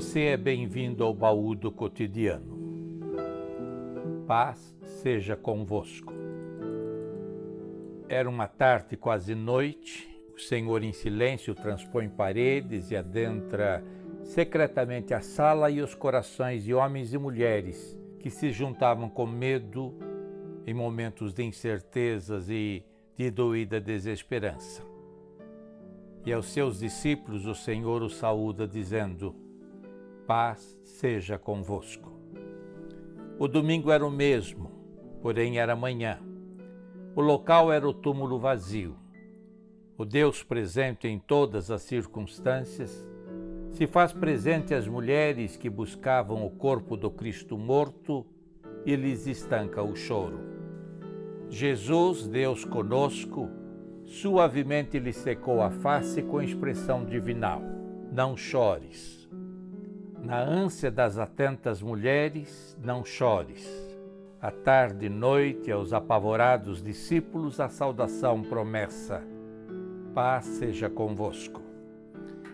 Você é bem-vindo ao baú do cotidiano. Paz seja convosco. Era uma tarde quase noite, o Senhor em silêncio transpõe paredes e adentra secretamente a sala e os corações de homens e mulheres que se juntavam com medo em momentos de incertezas e de doída desesperança. E aos seus discípulos o Senhor os saúda, dizendo: Paz seja convosco. O domingo era o mesmo, porém era manhã. O local era o túmulo vazio. O Deus presente em todas as circunstâncias se faz presente às mulheres que buscavam o corpo do Cristo morto e lhes estanca o choro. Jesus, Deus conosco, suavemente lhe secou a face com expressão divinal: Não chores. Na ânsia das atentas mulheres, não chores. À tarde e noite, aos apavorados discípulos, a saudação promessa: Paz seja convosco.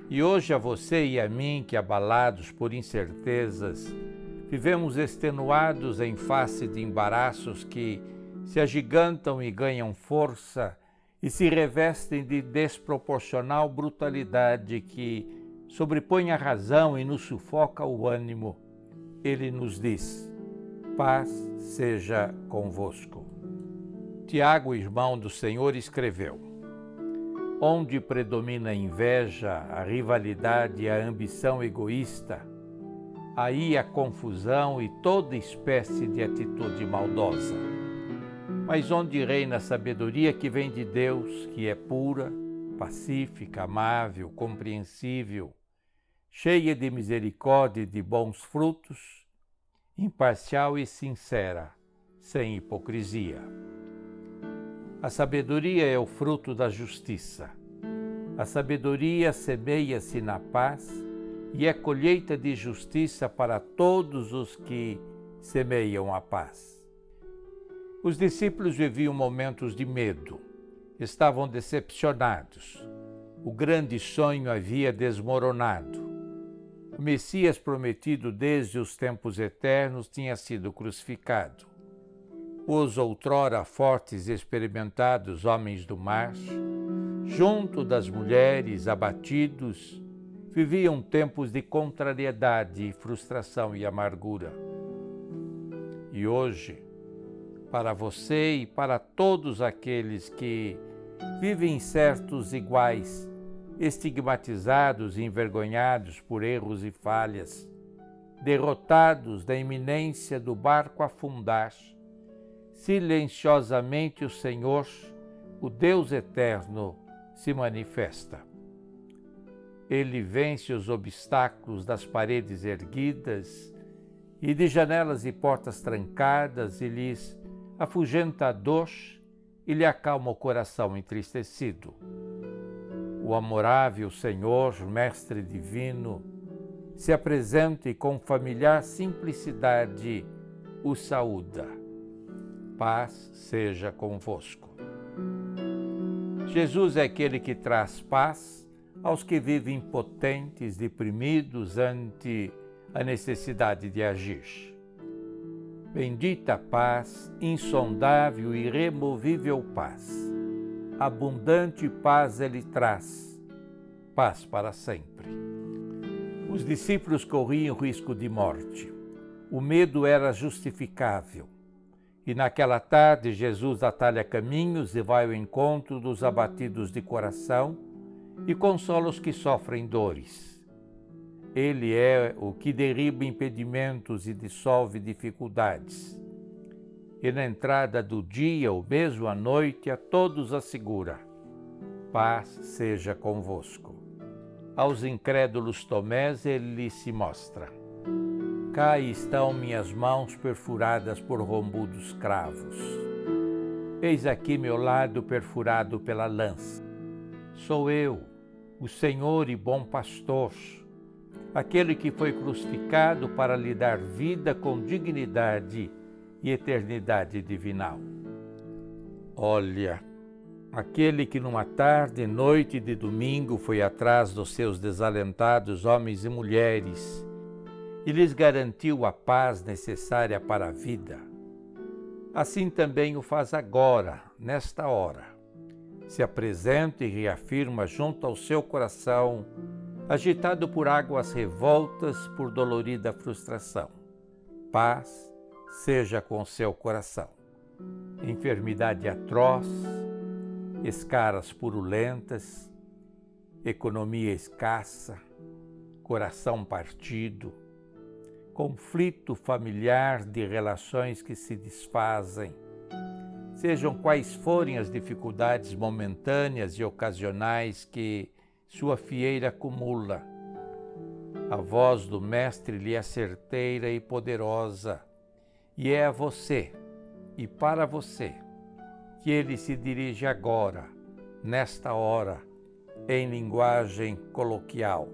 E hoje a você e a mim, que abalados por incertezas, vivemos extenuados em face de embaraços que se agigantam e ganham força e se revestem de desproporcional brutalidade que sobrepõe a razão e nos sufoca o ânimo, ele nos diz: Paz seja convosco. Tiago, irmão do Senhor, escreveu: Onde predomina a inveja, a rivalidade e a ambição egoísta, aí a confusão e toda espécie de atitude maldosa mas onde reina a sabedoria que vem de Deus, que é pura, pacífica, amável, compreensível, cheia de misericórdia e de bons frutos, imparcial e sincera, sem hipocrisia. A sabedoria é o fruto da justiça. A sabedoria semeia-se na paz e é colheita de justiça para todos os que semeiam a paz. Os discípulos viviam momentos de medo, estavam decepcionados. O grande sonho havia desmoronado. O Messias prometido desde os tempos eternos tinha sido crucificado. Os outrora fortes e experimentados homens do mar, junto das mulheres abatidos, viviam tempos de contrariedade, frustração e amargura. E hoje, para você e para todos aqueles que vivem certos iguais, estigmatizados e envergonhados por erros e falhas, derrotados da iminência do barco afundar. Silenciosamente o Senhor, o Deus eterno, se manifesta. Ele vence os obstáculos das paredes erguidas e de janelas e portas trancadas e lhes afugenta a dor e lhe acalma o coração entristecido. O amorável Senhor, Mestre Divino, se apresenta e com familiar simplicidade o saúda. Paz seja convosco. Jesus é aquele que traz paz aos que vivem impotentes, deprimidos ante a necessidade de agir. Bendita paz, insondável e irremovível paz. Abundante paz ele traz, paz para sempre. Os discípulos corriam risco de morte. O medo era justificável. E naquela tarde Jesus atalha caminhos e vai ao encontro dos abatidos de coração e consola os que sofrem dores ele é o que derriba impedimentos e dissolve dificuldades. E na entrada do dia ou mesmo à noite a todos assegura: paz seja convosco. Aos incrédulos Tomés ele se mostra. Cá estão minhas mãos perfuradas por rombudos cravos. Eis aqui meu lado perfurado pela lança. Sou eu, o Senhor e bom pastor aquele que foi crucificado para lhe dar vida com dignidade e eternidade divinal. Olha, aquele que numa tarde e noite de domingo foi atrás dos seus desalentados homens e mulheres e lhes garantiu a paz necessária para a vida. Assim também o faz agora, nesta hora. Se apresenta e reafirma junto ao seu coração, agitado por águas revoltas por dolorida frustração. Paz seja com seu coração. Enfermidade atroz, escaras purulentas, economia escassa, coração partido, conflito familiar de relações que se desfazem, sejam quais forem as dificuldades momentâneas e ocasionais que sua fieira acumula. A voz do Mestre lhe é certeira e poderosa, e é a você e para você que ele se dirige agora, nesta hora, em linguagem coloquial.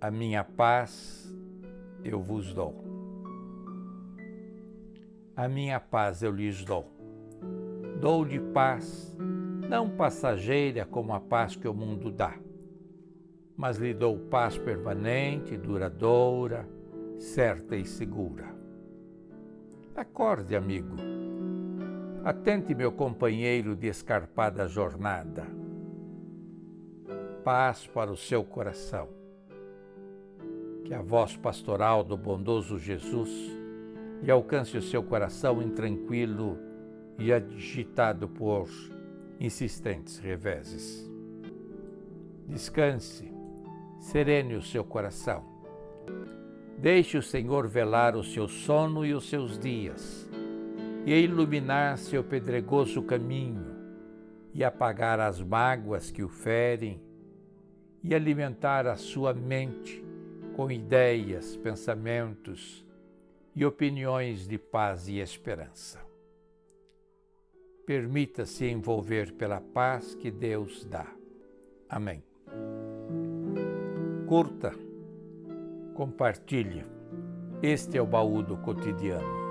A minha paz eu vos dou. A minha paz eu lhes dou. Dou-lhe paz, não passageira como a paz que o mundo dá, mas lhe dou paz permanente, duradoura, certa e segura. Acorde, amigo. Atente, meu companheiro de escarpada jornada. Paz para o seu coração que a voz pastoral do bondoso Jesus lhe alcance o seu coração intranquilo e agitado por insistentes reveses. Descanse, serene o seu coração. Deixe o Senhor velar o seu sono e os seus dias, e iluminar seu pedregoso caminho, e apagar as mágoas que o ferem, e alimentar a sua mente com ideias, pensamentos e opiniões de paz e esperança. Permita-se envolver pela paz que Deus dá. Amém. Curta, compartilhe. Este é o baú do cotidiano.